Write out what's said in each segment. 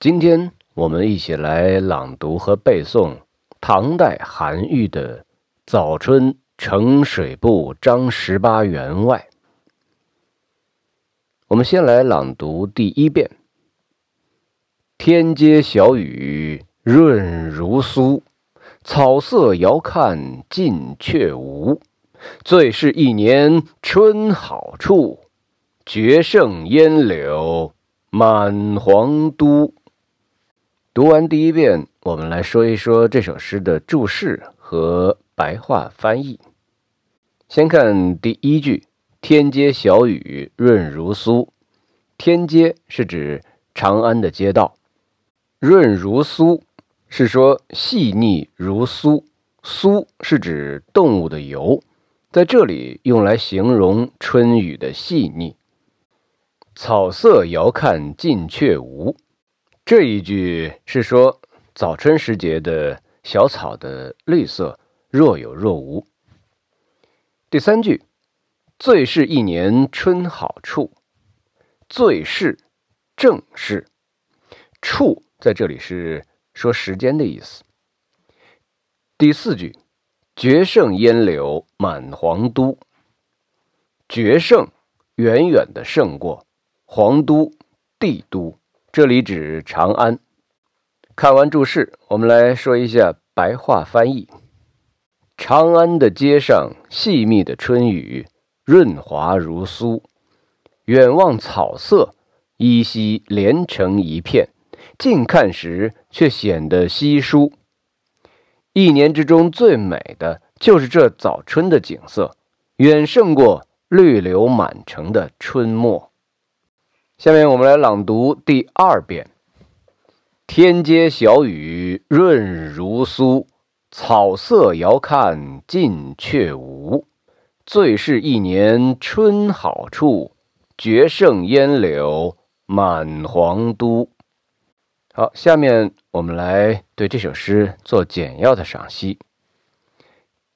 今天我们一起来朗读和背诵唐代韩愈的《早春呈水部张十八员外》。我们先来朗读第一遍：天街小雨润如酥，草色遥看近却无。最是一年春好处，绝胜烟柳满皇都。读完第一遍，我们来说一说这首诗的注释和白话翻译。先看第一句：“天街小雨润如酥。”天街是指长安的街道，润如酥是说细腻如酥，酥是指动物的油。在这里用来形容春雨的细腻。草色遥看近却无，这一句是说早春时节的小草的绿色若有若无。第三句，最是一年春好处，最是正是，处在这里是说时间的意思。第四句。绝胜烟柳满皇都，绝胜远远的胜过皇都帝都，这里指长安。看完注释，我们来说一下白话翻译：长安的街上，细密的春雨润滑如酥，远望草色依稀连成一片，近看时却显得稀疏。一年之中最美的就是这早春的景色，远胜过绿柳满城的春末。下面我们来朗读第二遍：天街小雨润如酥，草色遥看近却无。最是一年春好处，绝胜烟柳满皇都。好，下面我们来对这首诗做简要的赏析。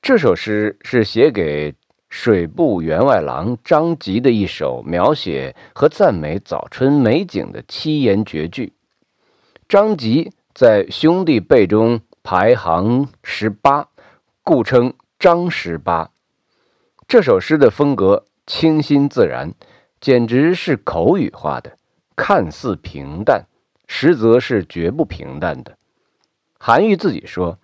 这首诗是写给水部员外郎张籍的一首描写和赞美早春美景的七言绝句。张籍在兄弟辈中排行十八，故称张十八。这首诗的风格清新自然，简直是口语化的，看似平淡。实则是绝不平淡的。韩愈自己说：“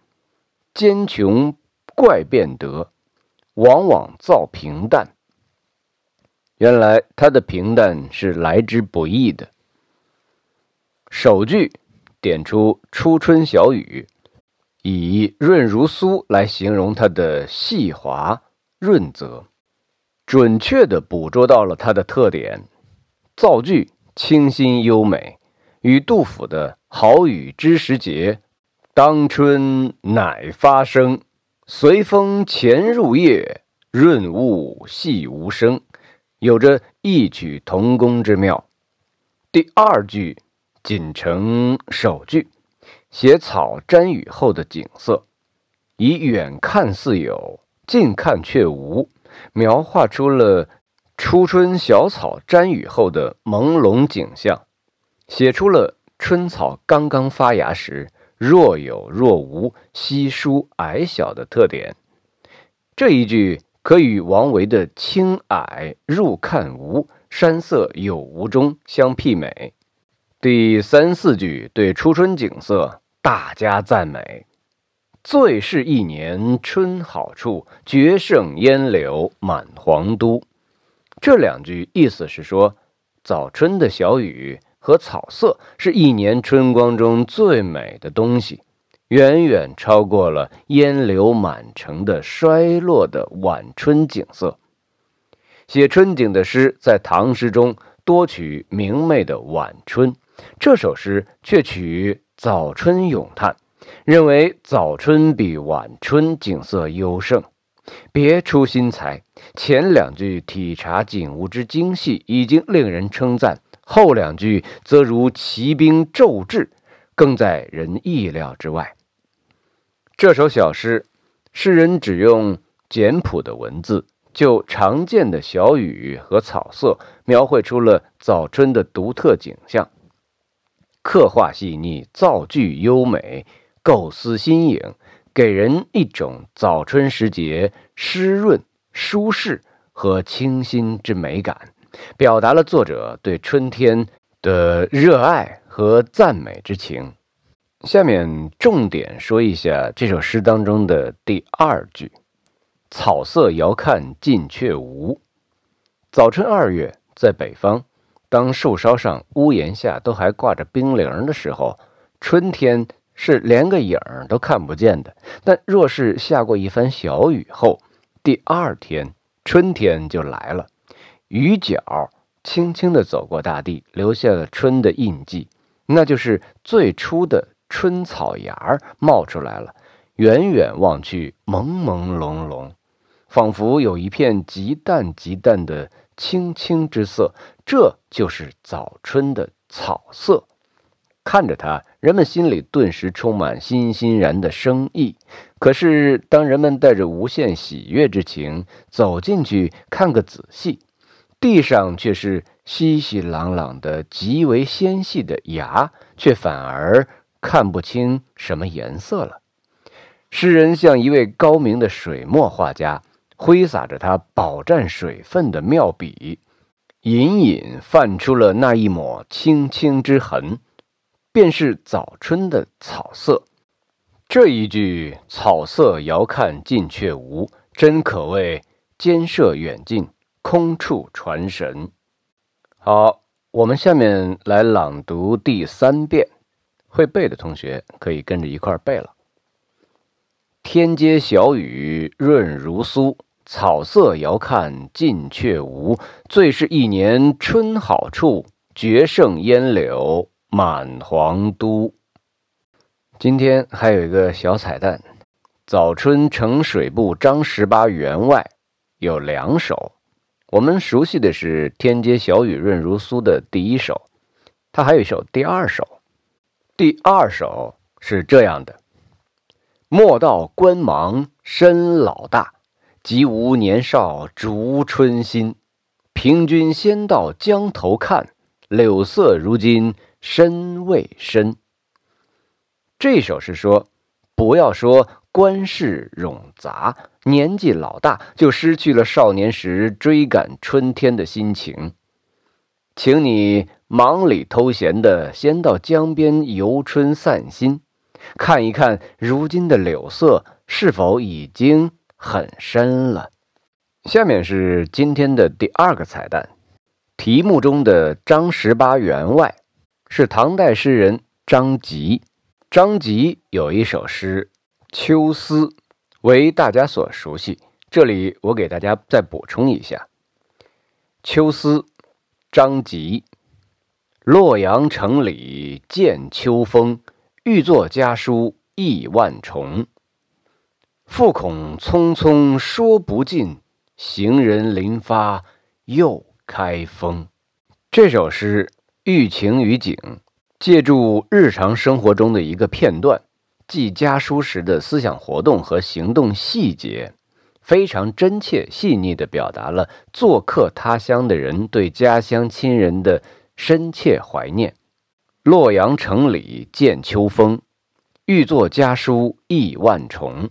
奸穷怪变得，往往造平淡。”原来他的平淡是来之不易的。首句点出初春小雨，以润如酥来形容它的细滑润泽，准确地捕捉到了它的特点。造句清新优美。与杜甫的“好雨知时节，当春乃发生。随风潜入夜，润物细无声”有着异曲同工之妙。第二句仅承首句，写草沾雨后的景色，以远看似有，近看却无，描画出了初春小草沾雨后的朦胧景象。写出了春草刚刚发芽时若有若无、稀疏矮小的特点。这一句可与王维的“青霭入看无，山色有无”中相媲美。第三四句对初春景色大加赞美：“最是一年春好处，绝胜烟柳满皇都。”这两句意思是说，早春的小雨。和草色是一年春光中最美的东西，远远超过了烟柳满城的衰落的晚春景色。写春景的诗在唐诗中多取明媚的晚春，这首诗却取早春咏叹，认为早春比晚春景色优胜。别出心裁，前两句体察景物之精细，已经令人称赞。后两句则如骑兵骤至，更在人意料之外。这首小诗，诗人只用简朴的文字，就常见的小雨和草色，描绘出了早春的独特景象。刻画细腻，造句优美，构思新颖，给人一种早春时节湿润、舒适和清新之美感，表达了作者对春天的热爱和赞美之情。下面重点说一下这首诗当中的第二句：“草色遥看近却无。”早春二月，在北方，当树梢上、屋檐下都还挂着冰凌的时候，春天是连个影儿都看不见的。但若是下过一番小雨后，第二天春天就来了，雨脚轻轻地走过大地，留下了春的印记，那就是最初的。春草芽儿冒出来了，远远望去，朦朦胧胧，仿佛有一片极淡极淡的青青之色。这就是早春的草色。看着它，人们心里顿时充满欣欣然的生意。可是，当人们带着无限喜悦之情走进去看个仔细，地上却是稀稀朗朗的、极为纤细的芽，却反而。看不清什么颜色了。诗人像一位高明的水墨画家，挥洒着他饱蘸水分的妙笔，隐隐泛出了那一抹青青之痕，便是早春的草色。这一句“草色遥看近却无”，真可谓兼摄远近，空处传神。好，我们下面来朗读第三遍。会背的同学可以跟着一块背了。天街小雨润如酥，草色遥看近却无。最是一年春好处，绝胜烟柳满皇都。今天还有一个小彩蛋，《早春呈水部张十八员外》有两首，我们熟悉的是“天街小雨润如酥”的第一首，它还有一首第二首。第二首是这样的：莫道官忙身老大，即无年少逐春心。凭君先到江头看，柳色如今深未深。这首是说，不要说官事冗杂，年纪老大就失去了少年时追赶春天的心情，请你。忙里偷闲的，先到江边游春散心，看一看如今的柳色是否已经很深了。下面是今天的第二个彩蛋，题目中的张十八员外是唐代诗人张籍。张籍有一首诗《秋思》，为大家所熟悉。这里我给大家再补充一下，《秋思》，张籍。洛阳城里见秋风，欲作家书意万重。复恐匆匆说不尽，行人临发又开封。这首诗寓情于景，借助日常生活中的一个片段，记家书时的思想活动和行动细节，非常真切细腻地表达了做客他乡的人对家乡亲人的。深切怀念，洛阳城里见秋风，欲作家书意万重。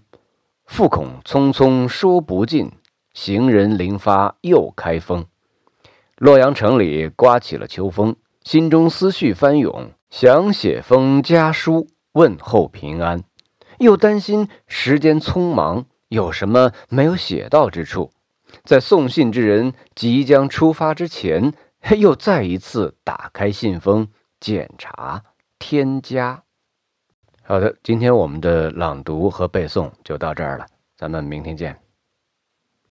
复恐匆匆说不尽，行人临发又开封。洛阳城里刮起了秋风，心中思绪翻涌，想写封家书问候平安，又担心时间匆忙，有什么没有写到之处，在送信之人即将出发之前。又再一次打开信封检查添加。好的，今天我们的朗读和背诵就到这儿了，咱们明天见。